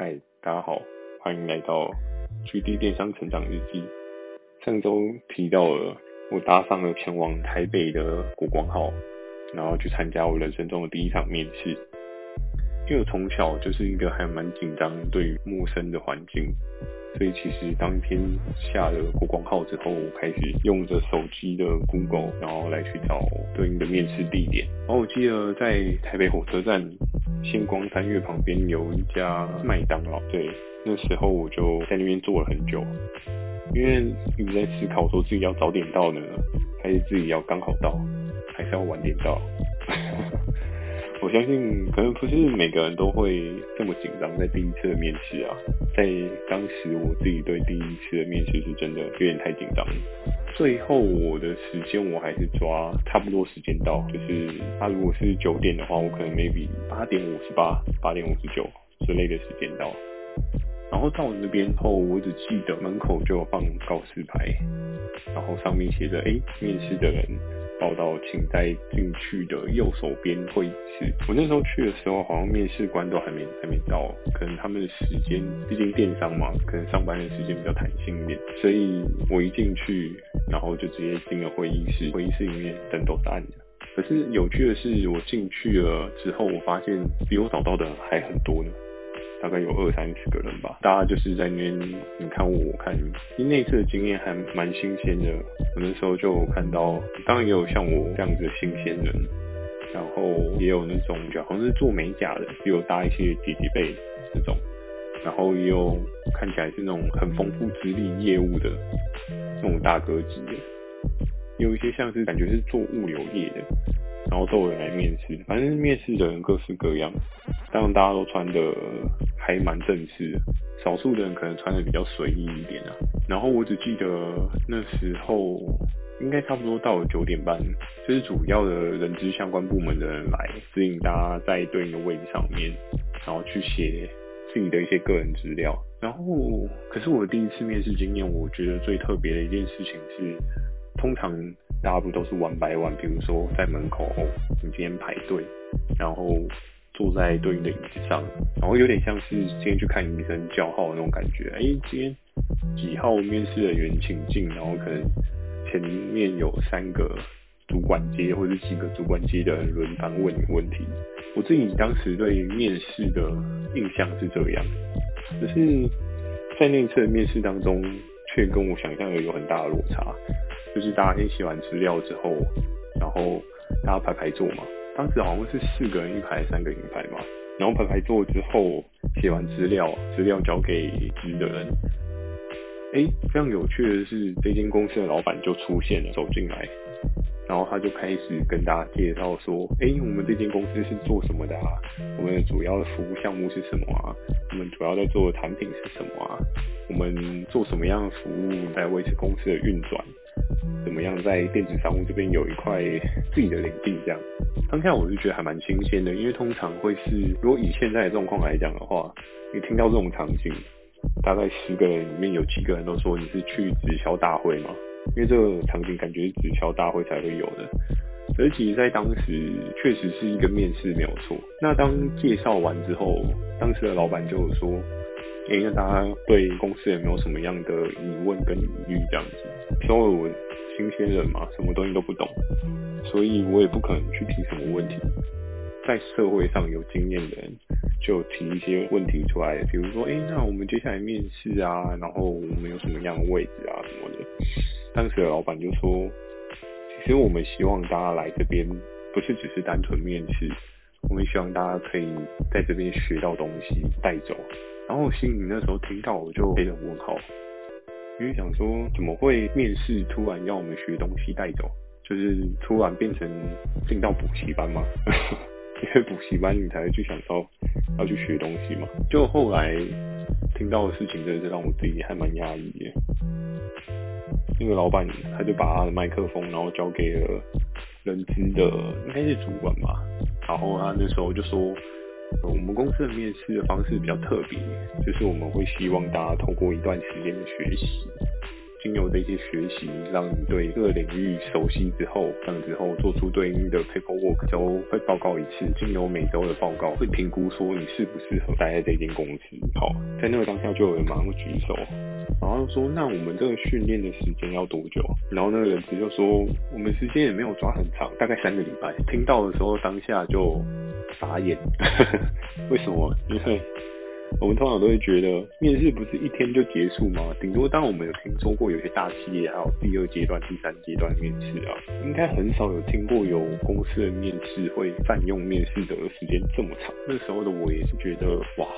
嗨，大家好，欢迎来到 GD 电商成长日记。上周提到了我搭上了前往台北的国光号，然后去参加我人生中的第一场面试。因为我从小就是一个还蛮紧张对于陌生的环境，所以其实当天下了国光号之后，我开始用着手机的 Google，然后来去找对应的面试地点。然后我记得在台北火车站。星光三月旁边有一家麦当劳，对，那时候我就在那边坐了很久，因为一直在思考说自己要早点到呢，还是自己要刚好到，还是要晚点到。我相信可能不是每个人都会这么紧张在第一次的面试啊，在当时我自己对第一次的面试是真的有点太紧张。最后我的时间我还是抓差不多时间到，就是他如果是九点的话，我可能 maybe 八点五十八、八点五十九之类的时间到。然后到那边后，我只记得门口就有放告示牌，然后上面写着：哎，面试的人报到，请在进去的右手边会议室。我那时候去的时候，好像面试官都还没还没到，可能他们的时间，毕竟电商嘛，可能上班的时间比较弹性一点，所以我一进去，然后就直接进了会议室。会议室里面灯都是暗的。可是有趣的是，我进去了之后，我发现比我找到的还很多呢。大概有二三十个人吧，大家就是在那边，你看我，我看你。其实那次的经验还蛮新鲜的，我那时候就看到，当然也有像我这样子的新鲜人，然后也有那种就好像是做美甲的，比我大一些姐姐辈这种，然后也有看起来是那种很丰富资历业务的那种大哥级的，也有一些像是感觉是做物流业的。然后都有人来面试，反正面试的人各式各样，当然大家都穿的还蛮正式的，少数的人可能穿的比较随意一点啊。然后我只记得那时候应该差不多到了九点半，就是主要的人资相关部门的人来指引大家在对应的位置上面，然后去写自己的一些个人资料。然后，可是我的第一次面试经验，我觉得最特别的一件事情是，通常。大家不都是玩白玩比如说在门口，哦，你今天排队，然后坐在对应的椅子上，然后有点像是今天去看医生叫号的那种感觉。哎，今天几号面试人员请进，然后可能前面有三个主管接或者几个主管接的人轮番问你问题。我自己当时对面试的印象是这样，只是在那次的面试当中，却跟我想象的有很大的落差。就是大家先写完资料之后，然后大家排排坐嘛。当时好像是四个人一排，三个人一排嘛。然后排排坐之后，写完资料，资料交给值的人。哎，非常有趣的是，这间公司的老板就出现了，走进来，然后他就开始跟大家介绍说：哎，我们这间公司是做什么的啊？我们的主要的服务项目是什么啊？我们主要在做的产品是什么啊？我们做什么样的服务来维持公司的运转？怎么样在电子商务这边有一块自己的领地？这样，当下我就觉得还蛮新鲜的，因为通常会是，如果以现在的状况来讲的话，你听到这种场景，大概十个人里面有七个人都说你是去直销大会嘛，因为这个场景感觉是直销大会才会有的。而其实，在当时确实是一个面试没有错。那当介绍完之后，当时的老板就说。因为大家对公司有没有什么样的疑问跟疑虑这样子？因为我新鲜人嘛，什么东西都不懂，所以我也不可能去提什么问题。在社会上有经验的人就提一些问题出来，比如说，哎，那我们接下来面试啊，然后我们有什么样的位置啊什么的。当时的老板就说，其实我们希望大家来这边不是只是单纯面试，我们希望大家可以在这边学到东西带走。然后心里那时候听到我就黑人问号，因为想说怎么会面试突然要我们学东西带走，就是突然变成进到补习班嘛？因为补习班你才会去想到要去学东西嘛。就后来听到的事情真的是让我自己还蛮压抑的。那个老板他就把他的麦克风然后交给了人资的应该是主管吧，然后他那时候就说。我们公司的面试的方式比较特别，就是我们会希望大家通过一段时间的学习，经由这些学习，让你对各个领域熟悉之后，这样之后做出对应的 paperwork，就会报告一次，经由每周的报告，会评估说你适不适合待在这间公司。好，在那个当下就有人马上举手，然后说：“那我们这个训练的时间要多久？”然后那个人就说：“我们时间也没有抓很长，大概三个礼拜。”听到的时候，当下就傻眼，为什么？因为。我们通常都会觉得，面试不是一天就结束吗？顶多当我们有听说过有些大企业还有第二阶段、第三阶段面试啊，应该很少有听过有公司的面试会占用面试的时间这么长。那时候的我也是觉得，哇，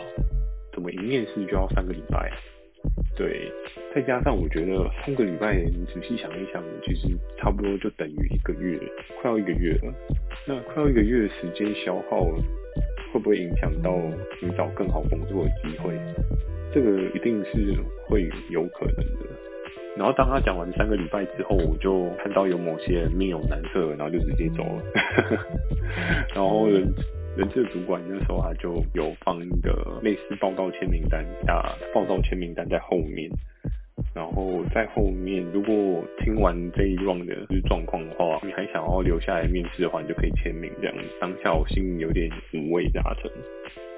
怎么一面试就要三个礼拜？对，再加上我觉得三个礼拜，你仔细想一想，其实差不多就等于一个月，快要一个月了。那快要一个月的时间消耗了。会不会影响到你找更好工作的机会？这个一定是会有可能的。然后当他讲完三个礼拜之后，我就看到有某些人面有难色，然后就直接走了。然后人人事主管那时候他就有放一个类似报告签名单，啊报告签名单在后面。然后在后面，如果听完这一 round 的状况的话，你还想要留下来面试的话，你就可以签名。这样当下我心里有点五味杂陈。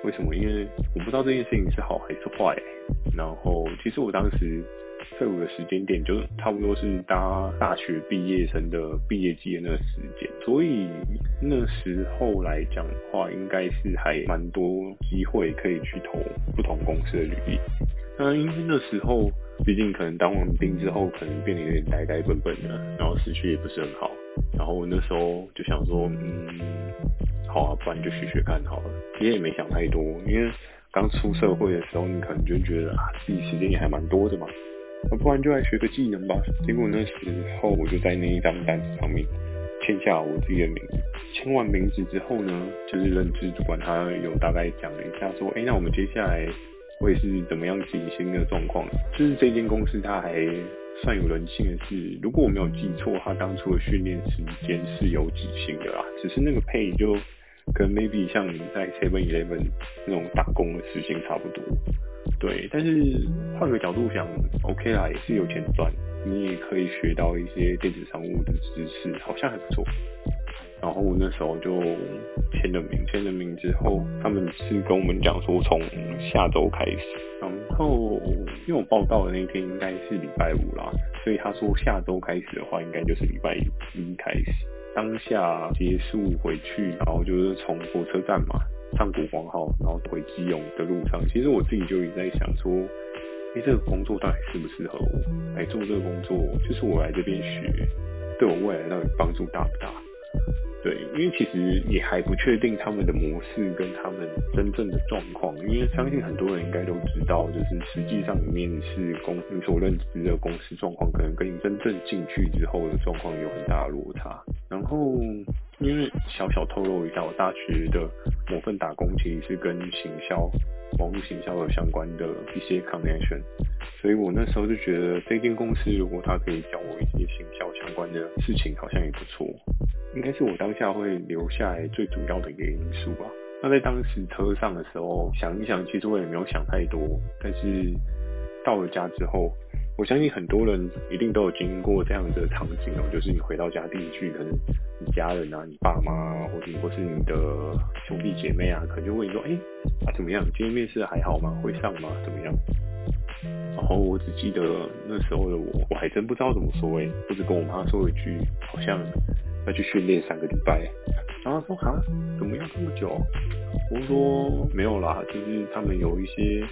为什么？因为我不知道这件事情是好还是坏。然后其实我当时退伍的时间点，就差不多是大大学毕业生的毕业季的那个时间，所以那时候来讲的话，应该是还蛮多机会可以去投不同公司的履历。那，因为那时候。毕竟可能当完兵之后，可能变得有点呆呆笨笨的，然后思绪也不是很好。然后我那时候就想说，嗯，好啊，不然就学学看好了。其实也没想太多，因为刚出社会的时候，你可能就觉得啊，自己时间也还蛮多的嘛，那不然就来学个技能吧。结果那时候我就在那一张单子上面签下我自己的名字。签完名字之后呢，就是人事主管他有大概讲了一下，说，哎，那我们接下来。会是怎么样进行的状况？就是这间公司它还算有人性的是，如果我没有记错，它当初的训练时间是有几薪的啦，只是那个 pay 就跟 maybe 像你在 Seven Eleven 那种打工的时间差不多。对，但是换个角度想，OK 啦，也是有钱赚，你也可以学到一些电子商务的知识，好像还不错。然后我那时候就签了名，签了名之后，他们是跟我们讲说从下周开始。然后因为我报到的那天应该是礼拜五啦，所以他说下周开始的话，应该就是礼拜一开始。当下结束回去，然后就是从火车站嘛上国光号，然后回基隆的路上，其实我自己就一直在想说，哎，这个工作到底适不适合我来做这个工作？就是我来这边学，对我未来到底帮助大不大？对，因为其实也还不确定他们的模式跟他们真正的状况，因为相信很多人应该都知道，就是实际上里面是公你所认知的公司状况，可能跟你真正进去之后的状况有很大的落差。然后，因为小小透露一下，我大学的某份打工其实是跟行销、网络行销有相关的一些 connection，所以我那时候就觉得这间公司如果他可以教我一些行销相关的事情，好像也不错。应该是我当下会留下来最主要的一个因素吧。那在当时车上的时候，想一想，其实我也没有想太多。但是到了家之后，我相信很多人一定都有经过这样的场景哦，就是你回到家第一句，可能你家人啊、你爸妈，或者或是你的兄弟姐妹啊，可能就问你说：“哎，啊怎么样？今天面试还好吗？会上吗？怎么样？”然后我只记得那时候的我，我还真不知道怎么说哎，我只跟我妈说了一句，好像。要去训练三个礼拜，然后说哈，怎么要这么久？我说没有啦，就是他们有一些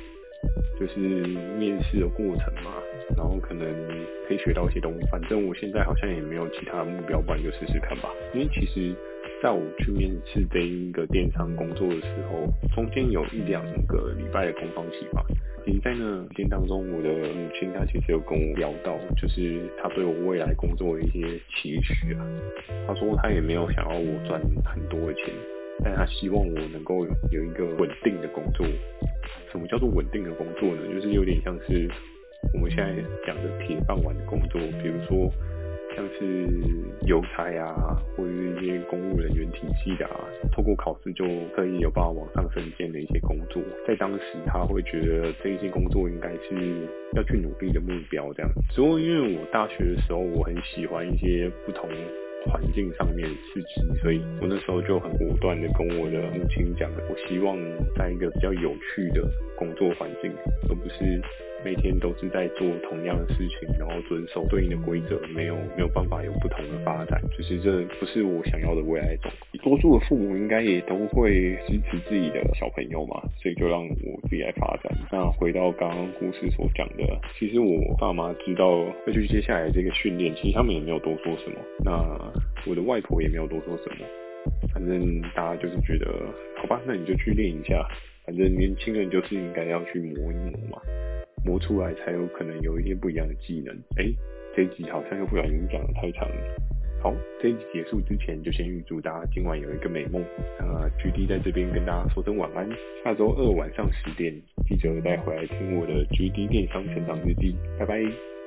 就是面试的过程嘛，然后可能可以学到一些东西。反正我现在好像也没有其他目标，不然就试试看吧。因为其实在我去面试这一个电商工作的时候，中间有一两个礼拜的空窗期吧。其实在那天当中，我的母亲她其实有跟我聊到，就是她对我未来工作的一些期许啊。她说她也没有想要我赚很多的钱，但她希望我能够有一个稳定的工作。什么叫做稳定的工作呢？就是有点像是我们现在讲的铁饭碗的工作，比如说像是邮差啊，或者是一些公务人员体系的啊，透过考试就可以有办法往上升迁的一些工作，在当时他会觉得这一些工作应该是要去努力的目标这样。所以因为我大学的时候，我很喜欢一些不同。环境上面刺激，所以我那时候就很果断的跟我的母亲讲，我希望在一个比较有趣的工作环境，而不是每天都是在做同样的事情，然后遵守对应的规则，没有没有办法有不同的发展，就是这不是我想要的未来中。多数的父母应该也都会支持自己的小朋友嘛，所以就让我自己来发展。那回到刚刚故事所讲的，其实我爸妈知道要去接下来这个训练，其实他们也没有多说什么。那我的外婆也没有多说什么，反正大家就是觉得，好吧，那你就去练一下，反正年轻人就是应该要去磨一磨嘛，磨出来才有可能有一些不一样的技能。哎、欸，这一集好像又不小心讲的太长了。好，这一集结束之前，就先预祝大家今晚有一个美梦。那 GD 在这边跟大家说声晚安，下周二晚上十点记得再回来听我的 GD 电商成长日记，拜拜。